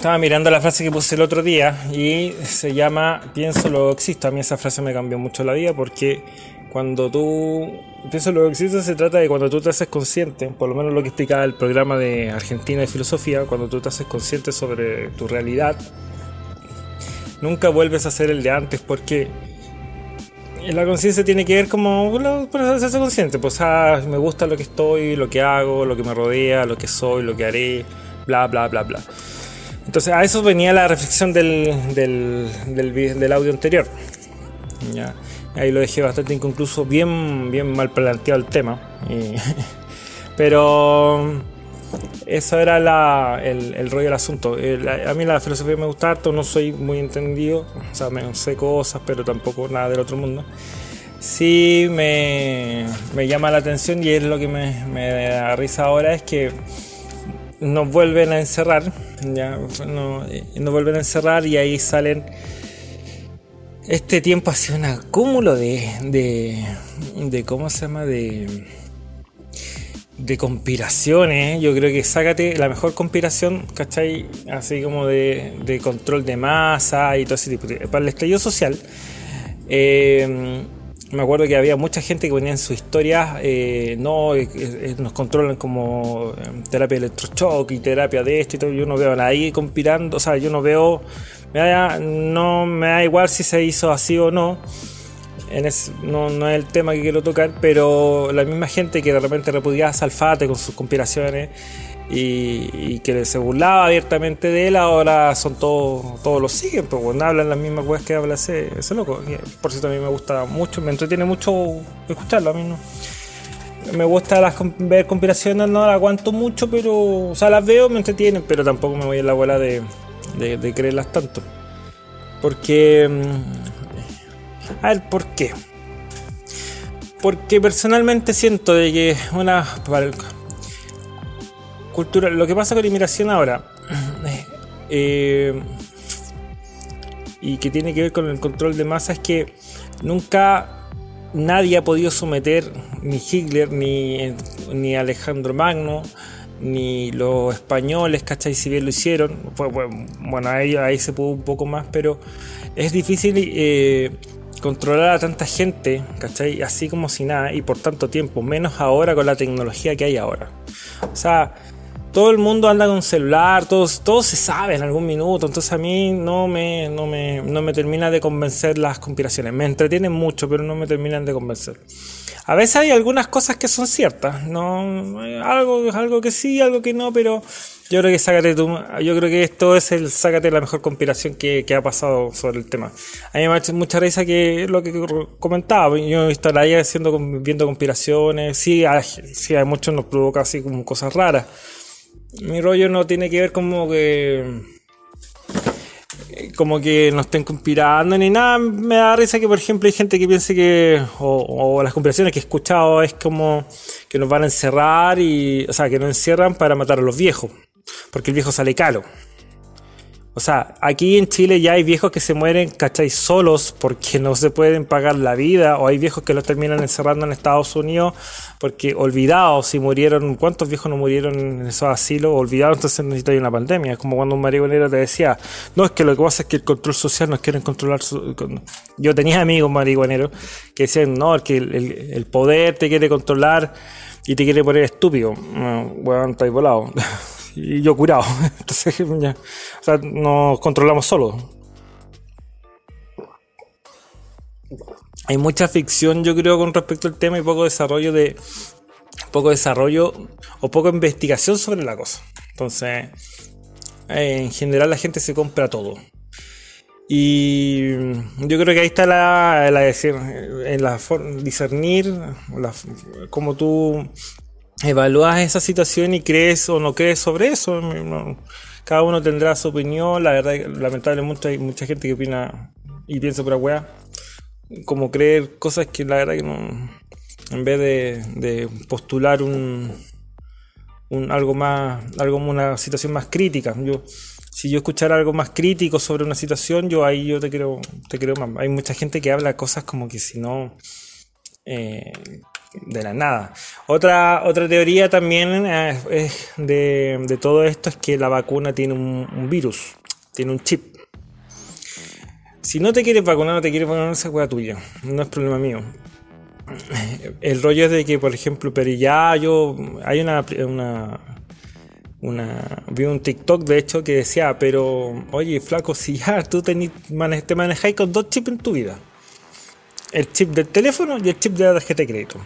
estaba mirando la frase que puse el otro día y se llama Pienso lo existo. A mí esa frase me cambió mucho la vida porque cuando tú pienso lo existo se trata de cuando tú te haces consciente, por lo menos lo que explicaba el programa de Argentina de Filosofía, cuando tú te haces consciente sobre tu realidad, nunca vuelves a ser el de antes porque la conciencia tiene que ver como por hacerse consciente, pues ah, me gusta lo que estoy, lo que hago, lo que me rodea, lo que soy, lo que haré, bla bla bla bla. Entonces a eso venía la reflexión del, del, audio anterior. ¿ya? Ahí lo dejé bastante inconcluso, bien, bien mal planteado el tema. pero eso era el, rollo del asunto. a mí la filosofía me gusta harto, no soy muy entendido, o sea, me sé cosas, pero tampoco nada del otro mundo. Sí me, llama la atención y es lo que me, me da risa ahora, es que nos vuelven a encerrar, ya, no, nos vuelven a encerrar y ahí salen... Este tiempo ha sido un acúmulo de, de, de ¿cómo se llama? De, de conspiraciones. Yo creo que sácate la mejor conspiración, ¿cachai? Así como de, de control de masa y todo ese tipo. Para el estallido social, eh, me acuerdo que había mucha gente que ponía en su historia, eh, no, eh, eh, nos controlan como terapia de electroshock y terapia de esto y todo. Yo no veo a nadie conspirando, o sea, yo no veo, no me da igual si se hizo así o no. No, no, es el tema que quiero tocar, pero la misma gente que de repente repudiaba a Salfate con sus conspiraciones y, que se burlaba abiertamente de él, ahora son todos, todos los siguen, pues bueno, hablan las mismas cosas que habla ese, ese loco. Por cierto, a mí me gusta mucho, me entretiene mucho escucharlo a mí, ¿no? Me gusta las, ver conspiraciones, no las aguanto mucho, pero, o sea, las veo, me entretienen, pero tampoco me voy en la bola de, de, creerlas tanto. Porque, mm, a ver, ¿por qué? Porque personalmente siento de que una Lo que pasa con la inmigración ahora. Eh, y que tiene que ver con el control de masa es que nunca nadie ha podido someter ni Hitler ni, ni Alejandro Magno ni los españoles, ¿cachai? Si bien lo hicieron, bueno, ahí, ahí se pudo un poco más, pero es difícil eh, controlar a tanta gente, ¿cachai? Así como si nada, y por tanto tiempo, menos ahora con la tecnología que hay ahora. O sea, todo el mundo anda con celular, todo, todo se sabe en algún minuto, entonces a mí no me, no, me, no me termina de convencer las conspiraciones. Me entretienen mucho, pero no me terminan de convencer. A veces hay algunas cosas que son ciertas, no algo, algo que sí, algo que no, pero yo creo que sácate tú, yo creo que esto es el sácate la mejor conspiración que, que ha pasado sobre el tema. A mí me ha hecho mucha risa que lo que comentaba, yo he visto a la IA haciendo, viendo conspiraciones, sí, hay, sí, hay muchos nos provoca así como cosas raras mi rollo no tiene que ver como que como que no estén conspirando ni nada. Me da risa que, por ejemplo, hay gente que piense que, o, las conspiraciones que he escuchado es como que nos van a encerrar y, o sea, que nos encierran para matar a los viejos, porque el viejo sale caro. O sea, aquí en Chile ya hay viejos que se mueren, ¿cachai? Solos porque no se pueden pagar la vida, o hay viejos que los terminan encerrando en Estados Unidos porque olvidados si murieron, ¿cuántos viejos no murieron en esos asilos? Olvidados, entonces necesitan una pandemia. Es como cuando un marihuanero te decía, no, es que lo que pasa es que el control social nos quieren controlar. Yo tenía amigos marihuaneros que decían, no, que el, poder te quiere controlar y te quiere poner estúpido. Bueno, estáis volado. y yo curado. Entonces, ya, nos controlamos solos. Hay mucha ficción, yo creo, con respecto al tema y poco desarrollo de. poco desarrollo o poca investigación sobre la cosa. Entonces, en general la gente se compra todo. Y yo creo que ahí está la, la decir, en la discernir, la, como tú evalúas esa situación y crees o no crees sobre eso. Cada uno tendrá su opinión. La verdad, lamentablemente hay mucha gente que opina y piensa por la weá. Como creer cosas que la verdad que no. En vez de, postular un, un, algo más, algo una situación más crítica. Yo, si yo escuchara algo más crítico sobre una situación, yo ahí yo te creo, te creo más. Hay mucha gente que habla cosas como que si no, eh, de la nada. Otra, otra teoría también eh, de, todo esto es que la vacuna tiene un, virus, tiene un chip. Si no te quieres vacunar, no te quieres vacunar, esa hueá tuya. No es problema mío. El rollo es de que, por ejemplo, pero ya yo. Hay una. una una, vi un TikTok de hecho que decía, pero oye, flaco, si ya tú te manejáis con dos chips en tu vida, el chip del teléfono y el chip de la tarjeta de crédito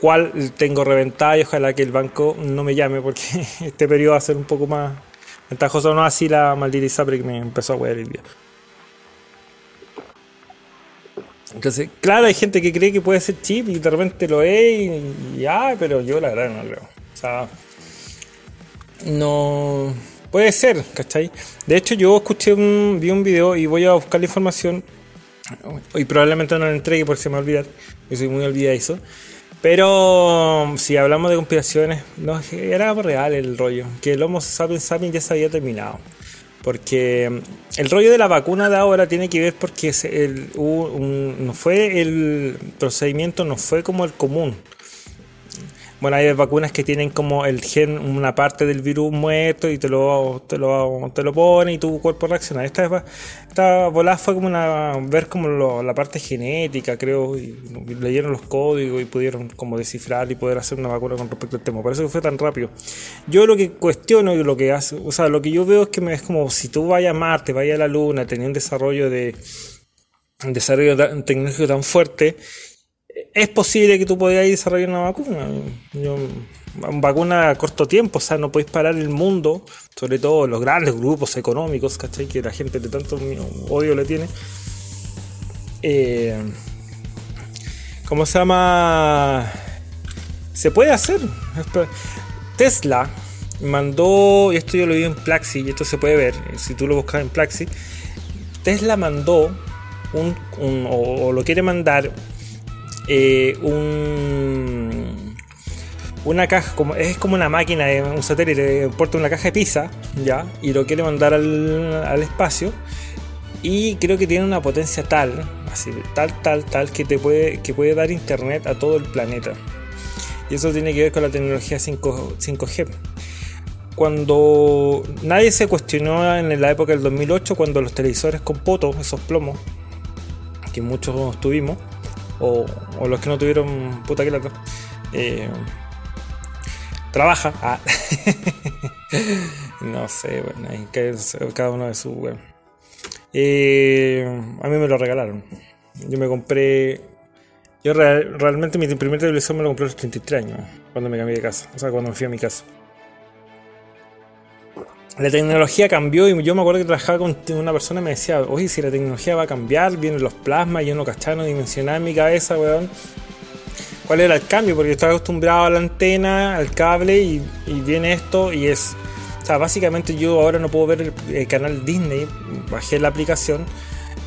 cual tengo reventado y ojalá que el banco no me llame porque este periodo va a ser un poco más ventajoso. No así la maldita Isapre que me empezó a huear el día. Entonces, claro, hay gente que cree que puede ser chip y de repente lo es y, ya, pero yo la verdad no creo. O sea, no puede ser, ¿cachai? De hecho, yo escuché un, vi un video y voy a buscar la información y probablemente no la entregue porque se me va a olvidar. Yo soy muy olvidadizo. Pero si hablamos de conspiraciones, no, era real el rollo, que el Homo sapiens sapiens ya se había terminado. Porque mm, el rollo de la vacuna de ahora tiene que ver porque el, fue el procedimiento, no fue como el común. Bueno, hay vacunas que tienen como el gen, una parte del virus muerto y te lo, te lo, te lo pone y tu cuerpo reacciona. Esta, esta volada fue como una, ver como la parte genética, creo, y, leyeron los códigos y pudieron como descifrar y poder hacer una vacuna con respecto al tema. Por eso fue tan rápido. Yo lo que cuestiono y lo que hace, o sea, lo que yo veo es que me, es como si tú vayas a Marte, vayas a la Luna, tenías un desarrollo de un desarrollo tecnológico tan fuerte es posible que tú podías desarrollar una vacuna. una vacuna a corto tiempo, o sea, no podéis parar el mundo, sobre todo los grandes grupos económicos, ¿cachai? Que la gente de tanto odio le tiene. Eh, ¿Cómo se llama? Se puede hacer. Tesla mandó, y esto yo lo vi en Plaxi, y esto se puede ver, si tú lo buscas en Plaxi, Tesla mandó un, o, lo quiere mandar eh, un, una caja, como, es como una máquina, un satélite, porta una caja de pizza, ¿ya? Y lo quiere mandar al, espacio. Y creo que tiene una potencia tal, así, tal, tal, tal, que te puede, que puede dar internet a todo el planeta. Y eso tiene que ver con la tecnología 5, 5G. Cuando nadie se cuestionó en la época del 2008, cuando los televisores con poto, esos plomos, que muchos tuvimos, o, los que no tuvieron puta que la eh, trabaja. Ah. no sé, bueno, cada uno de sus eh, a mí me lo regalaron. Yo me compré. Yo realmente mi primer televisión me lo compré a los 33 años, cuando me cambié de casa, o sea, cuando me fui a mi casa la tecnología cambió y yo me acuerdo que trabajaba con una persona y me decía, oye, si la tecnología va a cambiar, vienen los plasmas, y yo no cachaba, no dimensionaba en mi cabeza, weón. ¿Cuál era el cambio? Porque yo estaba acostumbrado a la antena, al cable y, viene esto y es... O sea, básicamente yo ahora no puedo ver el, canal Disney, bajé la aplicación,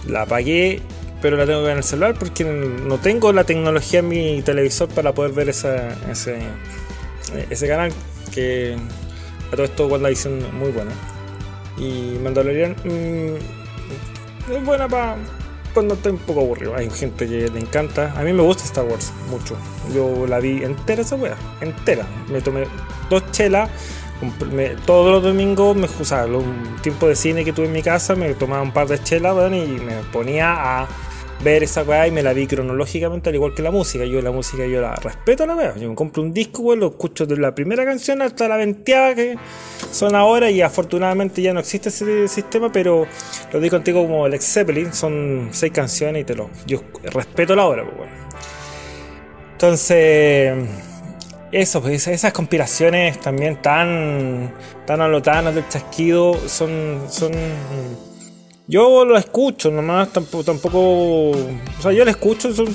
la apagué, pero la tengo que ver en el celular porque no tengo la tecnología en mi televisor para poder ver ese, ese canal que a todo esto, WandaVision muy buena. Y Mandalorian mm, es buena para cuando estoy un poco aburrido. Hay gente que le encanta. A mí me gusta Star Wars mucho. Yo la vi entera esa wea, entera. Me tomé dos chelas. todos los domingos, me, o sea, un tiempo de cine que tuve en mi casa, me tomaba un par de chelas y me ponía a ver esa weá y me la vi cronológicamente, al igual que la música. Yo la música yo la respeto la weá. Yo me compro un disco, weón, lo escucho de la primera canción hasta la venteada que son ahora y afortunadamente ya no existe ese sistema, pero lo digo contigo como el Zeppelin, son seis canciones y te lo. Yo respeto la obra, pues Entonces. Eso, pues esas conspiraciones también tan, tan alotanas del chasquido son, son yo lo escucho, nomás tampoco, tampoco. O sea, yo lo escucho, son,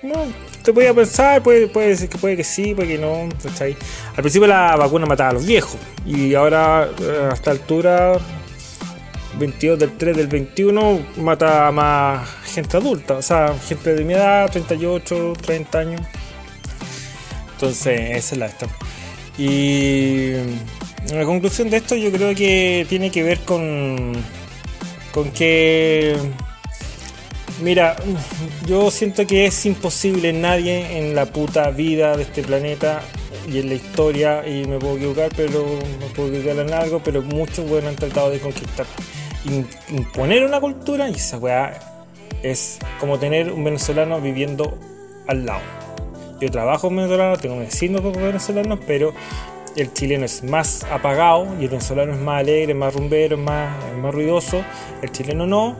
no, te podía pensar, puede, puede ser que puede que sí, puede que no. Al principio la vacuna mataba a los viejos. Y ahora, eh, a esta altura, 22 del 3 del 21, mata a más gente adulta. O sea, gente de mi edad, 38, 30 años. Entonces, esa es la esta. Y la conclusión de esto yo creo que tiene que ver con con que Mira, yo siento que es imposible nadie en la puta vida de este planeta y en la historia, y me puedo equivocar, pero me puedo equivocar en algo, pero muchos buenos han tratado de conquistar, imponer una cultura y esa weá es como tener un venezolano viviendo al lado. Yo trabajo en venezolano, tengo vecinos venezolanos, pero el chileno es más apagado y el venezolano es más alegre, más rumbero, más, más ruidoso. El chileno no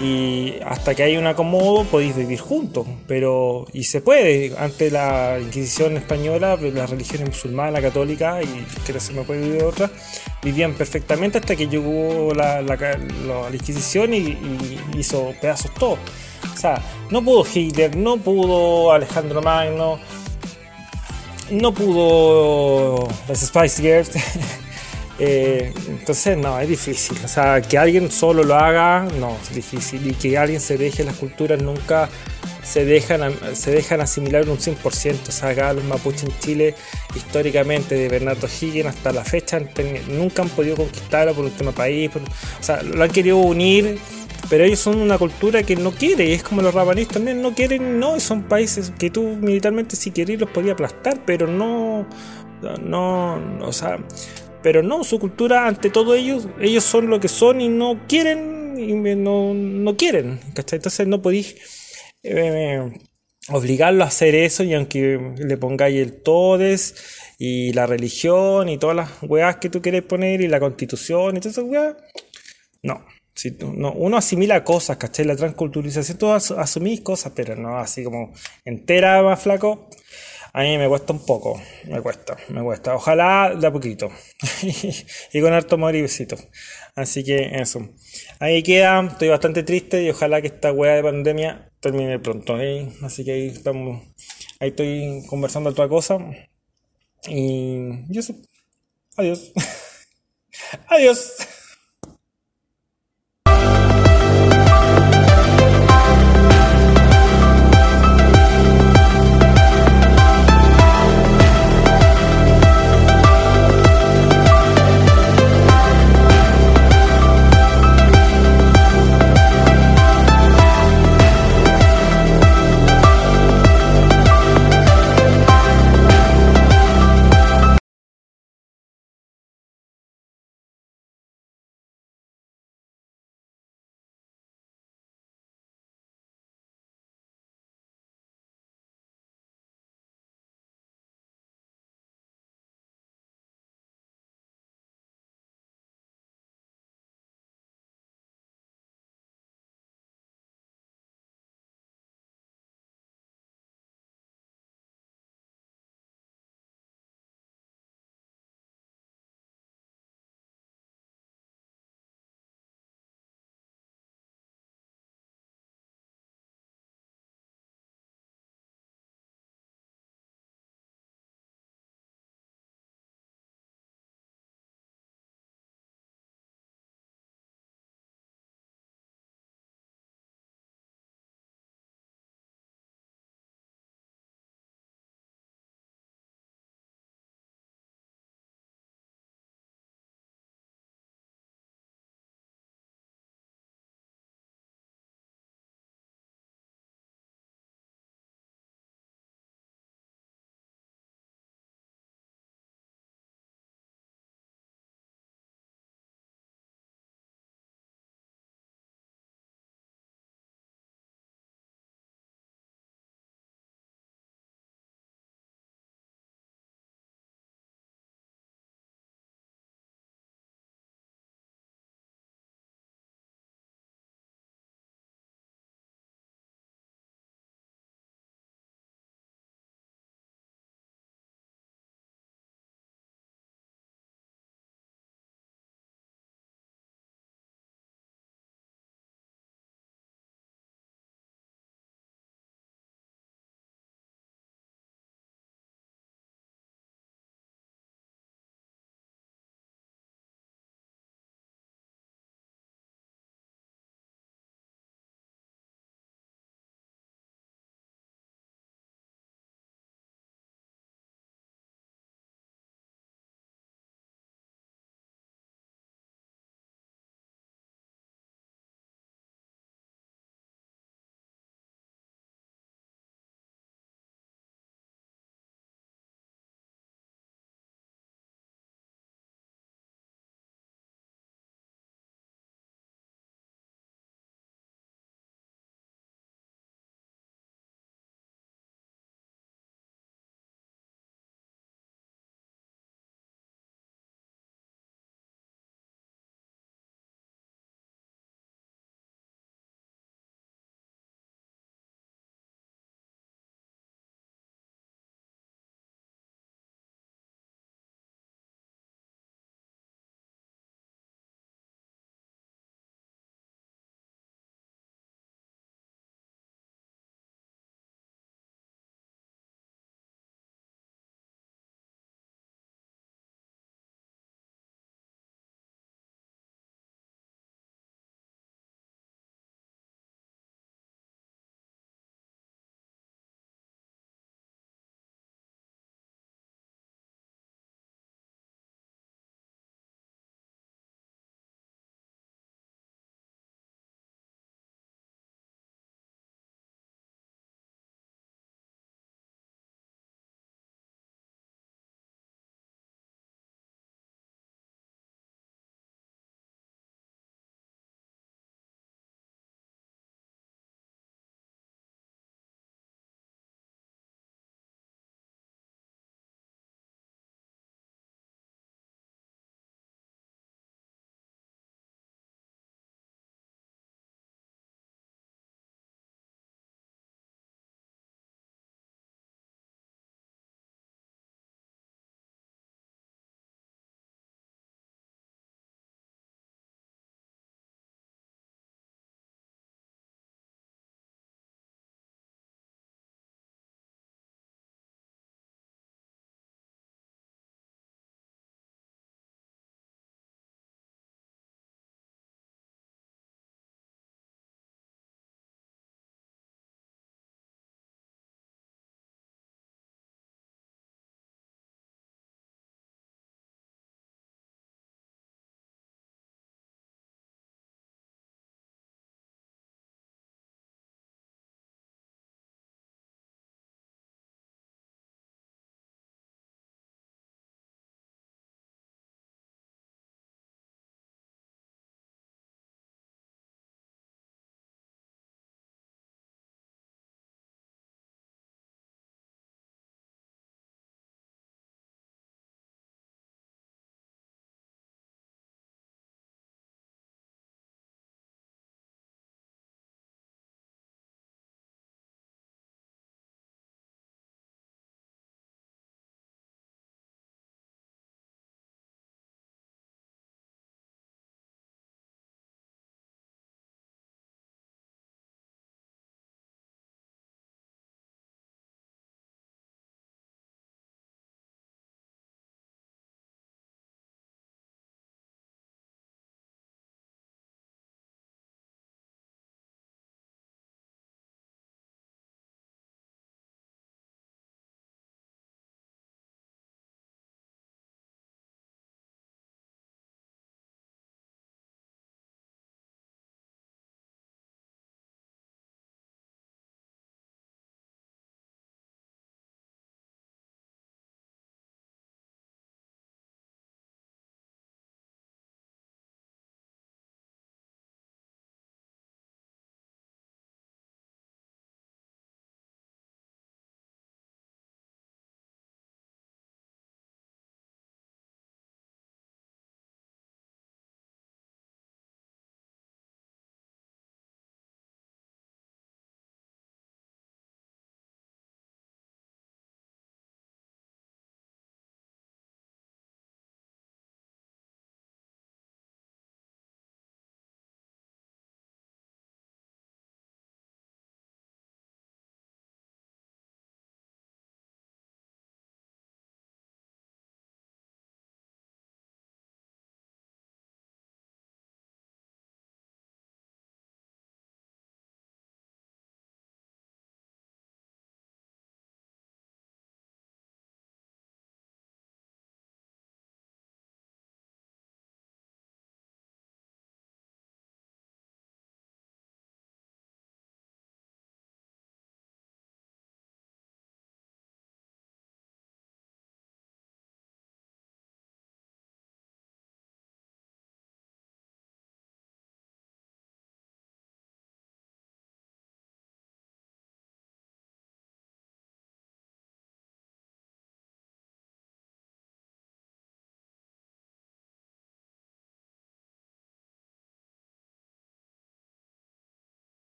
y hasta que hay un acomodo podéis vivir juntos, pero y se puede, ante la Inquisición española, la religión musulmana, católica y que se me puede vivir otra, vivían perfectamente hasta que llegó la, la, Inquisición y, hizo pedazos todo. O sea, no pudo Hitler, no pudo Alejandro Magno, no pudo las Spice Girls. Eh, entonces, no, es difícil. O sea, que alguien solo lo haga, no, es difícil. Y que alguien se deje las culturas nunca se dejan, se dejan asimilar un 100%. O sea, acá los mapuches en Chile, históricamente, de Bernardo Higgins hasta la fecha, nunca han podido conquistarlo por un tema país. o sea, lo han querido unir, pero ellos son una cultura que no quiere. Es como los rabaníes también no quieren, no, son países que tú militarmente, si querías, los podías aplastar, pero no. No, o sea, pero no, su cultura, ante todo ellos, ellos son lo que son y no quieren, y no, no quieren, Entonces no podéis eh, obligarlo a hacer eso y aunque le pongáis el todes y la religión y todas las weas que tú quieres poner y la constitución y todas esas weas, no. No, uno asimila cosas, ¿cachai? La transculturización, tú asumís cosas, pero no así como entera más flaco. A mí me cuesta un poco, me cuesta, me cuesta. Ojalá de a poquito. y con harto amor. Así que eso. Ahí queda, estoy bastante triste y ojalá que esta weá de pandemia termine pronto. ¿eh? Así que ahí estamos, ahí estoy conversando otra cosa. Y eso. Adiós. Adiós.